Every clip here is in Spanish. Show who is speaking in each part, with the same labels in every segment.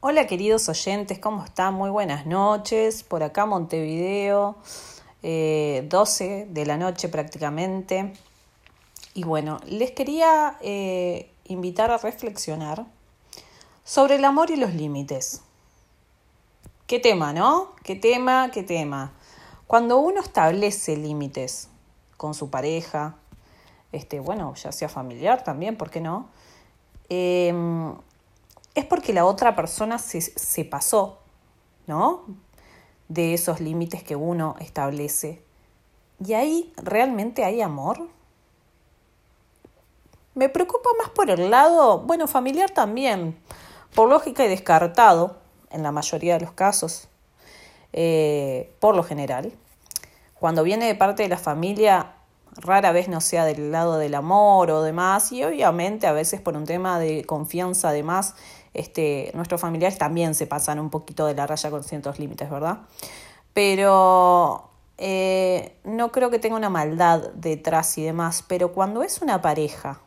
Speaker 1: Hola queridos oyentes, ¿cómo están? Muy buenas noches. Por acá Montevideo, 12 eh, de la noche prácticamente. Y bueno, les quería eh, invitar a reflexionar sobre el amor y los límites. ¿Qué tema, no? ¿Qué tema? ¿Qué tema? Cuando uno establece límites con su pareja, este, bueno, ya sea familiar también, ¿por qué no? Em, es porque la otra persona se, se pasó, ¿no? De esos límites que uno establece. ¿Y ahí realmente hay amor? Me preocupa más por el lado, bueno, familiar también, por lógica y descartado, en la mayoría de los casos, eh, por lo general. Cuando viene de parte de la familia, rara vez no sea del lado del amor o demás, y obviamente a veces por un tema de confianza además, este, nuestros familiares también se pasan un poquito de la raya con ciertos límites, ¿verdad? Pero eh, no creo que tenga una maldad detrás y demás, pero cuando es una pareja,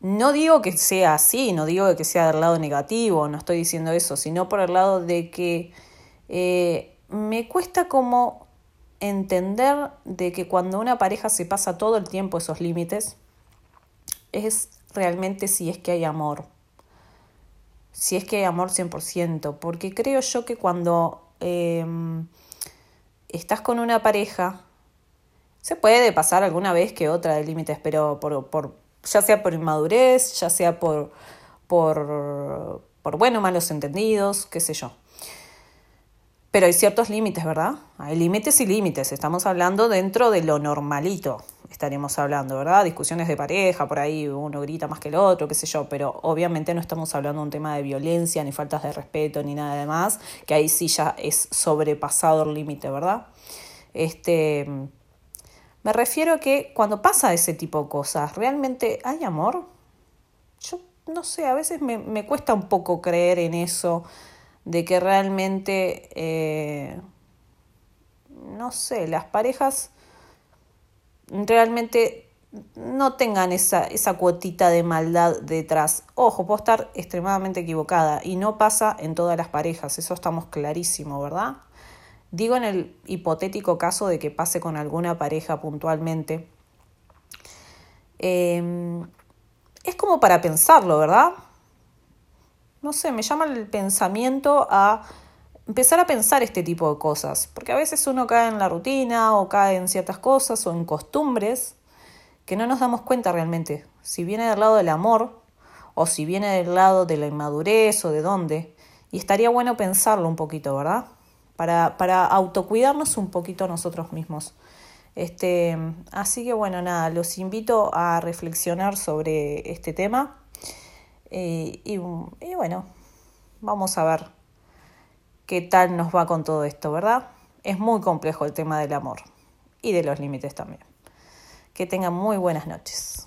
Speaker 1: no digo que sea así, no digo que sea del lado negativo, no estoy diciendo eso, sino por el lado de que eh, me cuesta como entender de que cuando una pareja se pasa todo el tiempo esos límites, es realmente si es que hay amor. Si es que hay amor 100%, porque creo yo que cuando em, estás con una pareja, se puede pasar alguna vez que otra de límites, pero por, por, ya sea por inmadurez, ya sea por, por, por bueno, malos entendidos, qué sé yo. Pero hay ciertos límites, ¿verdad? Hay límites y límites. Estamos hablando dentro de lo normalito. Estaremos hablando, ¿verdad? Discusiones de pareja, por ahí uno grita más que el otro, qué sé yo. Pero obviamente no estamos hablando de un tema de violencia, ni faltas de respeto, ni nada de más. Que ahí sí ya es sobrepasado el límite, ¿verdad? Este. Me refiero a que cuando pasa ese tipo de cosas, ¿realmente hay amor? Yo no sé, a veces me, me cuesta un poco creer en eso de que realmente, eh, no sé, las parejas realmente no tengan esa, esa cuotita de maldad detrás. Ojo, puedo estar extremadamente equivocada y no pasa en todas las parejas, eso estamos clarísimo, ¿verdad? Digo en el hipotético caso de que pase con alguna pareja puntualmente. Eh, es como para pensarlo, ¿verdad? No sé, me llama el pensamiento a empezar a pensar este tipo de cosas, porque a veces uno cae en la rutina o cae en ciertas cosas o en costumbres que no nos damos cuenta realmente si viene del lado del amor o si viene del lado de la inmadurez o de dónde. Y estaría bueno pensarlo un poquito, ¿verdad? Para, para autocuidarnos un poquito nosotros mismos. Este, así que bueno, nada, los invito a reflexionar sobre este tema y, bueno, vamos a ver qué tal nos va con todo esto, ¿verdad? Es muy complejo el tema del amor y de los límites también. Que tengan muy buenas noches.